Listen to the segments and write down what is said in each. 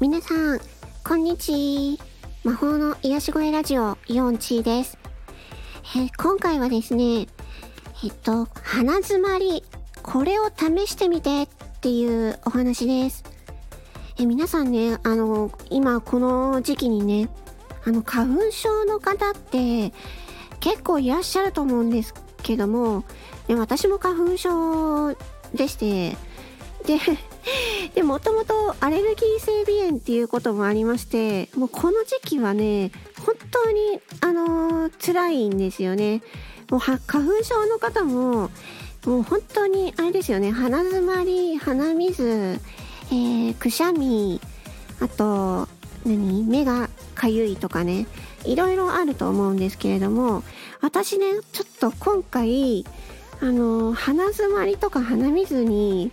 皆さん、こんにち魔法の癒し声ラジオ、イオンチーです。え今回はですね、えっと、鼻詰まり、これを試してみてっていうお話です。え皆さんね、あの、今この時期にね、あの、花粉症の方って結構いらっしゃると思うんですけども、ね私も花粉症でして、で、で、もともとアレルギー性鼻炎っていうこともありまして、もうこの時期はね、本当に、あのー辛いんですよね。もう花粉症の方も、もう本当にあれですよね、鼻づまり、鼻水、えー、くしゃみ、あと、何目がかゆいとかね、いろいろあると思うんですけれども、私ね、ちょっと今回、あの鼻づまりとか鼻水に、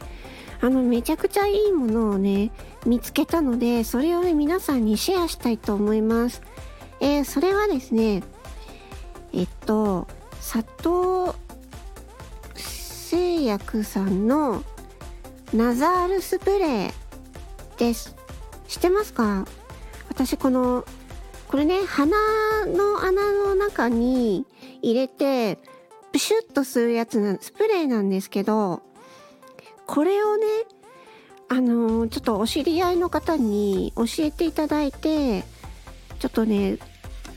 あの、めちゃくちゃいいものをね、見つけたので、それをね、皆さんにシェアしたいと思います。えーそれはですね、えっと、佐藤製薬さんのナザールスプレーです。知ってますか？私この、これね、鼻の穴の中に入れて、プシュッとするやつな、スプレーなんですけど、これをね、あのーちょっとお知り合いの方に教えていただいて、ちょっとね、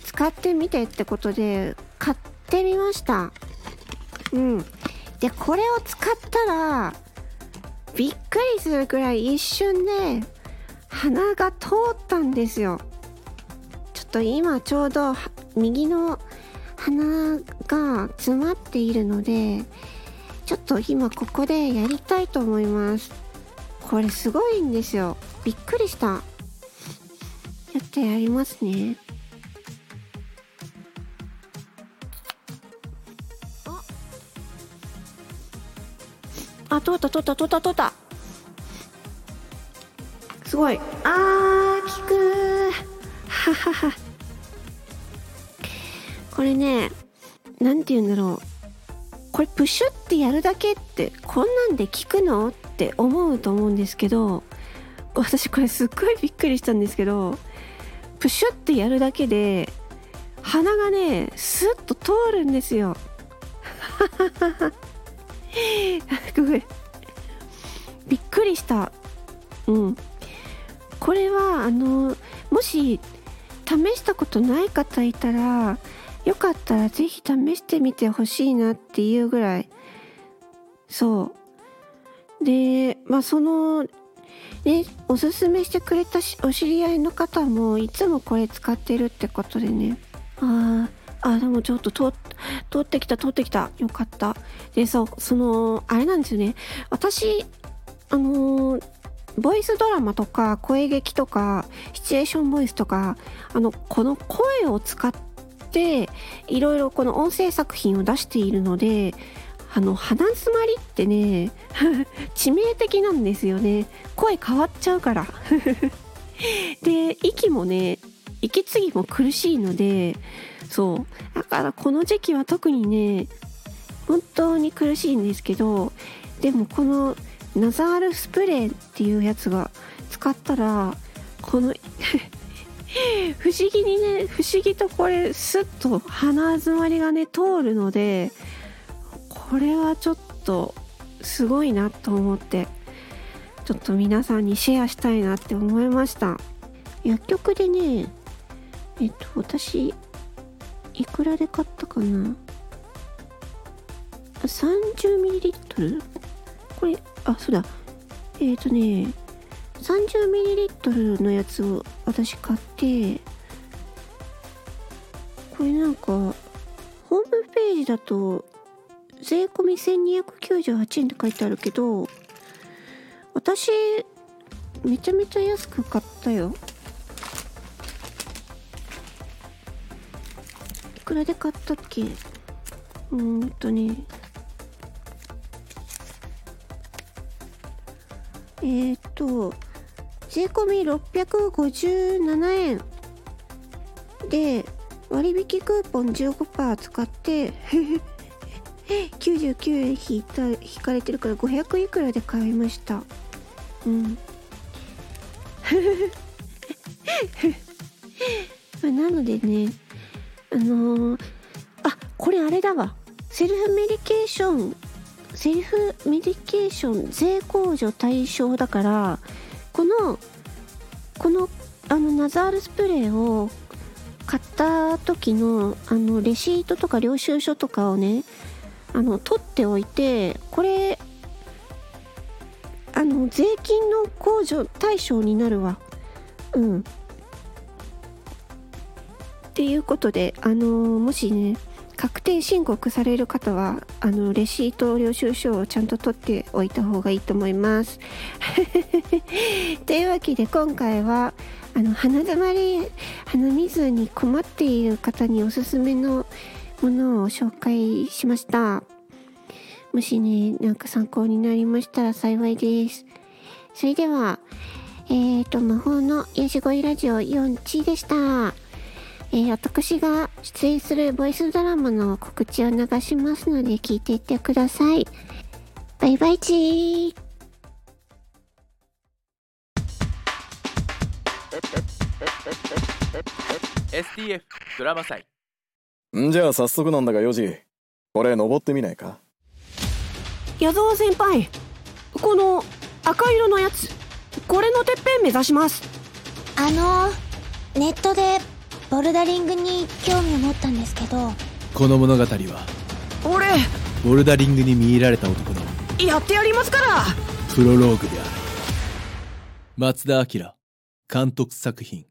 使ってみてってことで、買ってみました。うん。で、これを使ったら、びっくりするくらい一瞬で、鼻が通ったんですよ。ちょっと今ちょうど右の鼻が詰まっているので、ちょっと今ここでやりたいと思います。これすごいんですよ。びっくりした。ちょっとやりますね。あ、通った通った通った通った。すごい。あー、効くー。ははは。これね、なんて言うんだろう。これプシュってやるだけってこんなんで効くの？って思うと思うんですけど私これすっごいびっくりしたんですけどプシュってやるだけで鼻がねスッと通るんですよ。ごめんびっくりした。うん。これはあのもし試したことない方いたらよかったらぜひ試してみてほしいなっていうぐらい。そう。でまあそのねおすすめしてくれたしお知り合いの方もいつもこれ使ってるってことでね。あーあでもちょっと通通ってきた通ってきた。よかった。でそうそのあれなんですよね。私あのーボイスドラマとか声劇とかシチュエーションボイスとかあのこの声を使っていろいろこの音声作品を出しているのであの鼻詰まりってね 致命的なんですよね。声変わっちゃうから。で息もね息継ぎも苦しいのでそう。だからこの時期は特にね本当に苦しいんですけどでもこのナザールスプレーっていうやつが使ったらこの 不思議にね不思議とこれスッと鼻詰まりがね通るのでこれはちょっとすごいなと思ってちょっと皆さんにシェアしたいなって思いました。薬局でねえっと私いくらで買ったかな？30ml? これあそうだ。えっ、とね 30ml のやつを私買ってこれなんかホームページだと税込み1298円って書いてあるけど私めちゃめちゃ安く買ったよ。いくらで買ったっけ？うーんとね。えー、っと税込み657円。で割引クーポン15%使って 99円引いた引かれてるから500いくらで買いました。うん。なのでねあのー、あこれあれだわ。セルフメディケーションセルフメディケーション税控除対象だからこのこのあのナザールスプレーを買った時のあのレシートとか領収書とかをねあの取っておいてこれあの税金の控除対象になるわ。うん。っていうことであのもしね確定申告される方はあのレシート領収書をちゃんと取っておいた方がいいと思います。というわけで今回はあの鼻づまり鼻水に困っている方におすすめのものを紹介しました。もしねなんか参考になりましたら幸いです。それではえっ、ー、と魔法の癒し声ラジオ4チでした。えー、私が出演するボイスドラマの告知を流しますので聞いていってください。バイバイチー。STF ドラマ祭。んじゃあ早速なんだが4時これ登ってみないか？矢沢先輩この赤色のやつこれのてっぺん目指します。あのネットでボルダリングに興味を持ったんですけど。この物語は俺ボルダリングに見入られた男のやってやりますから。プロローグである。松田明監督作品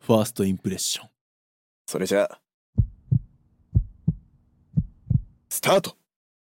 ファーストインプレッション。それじゃあスタート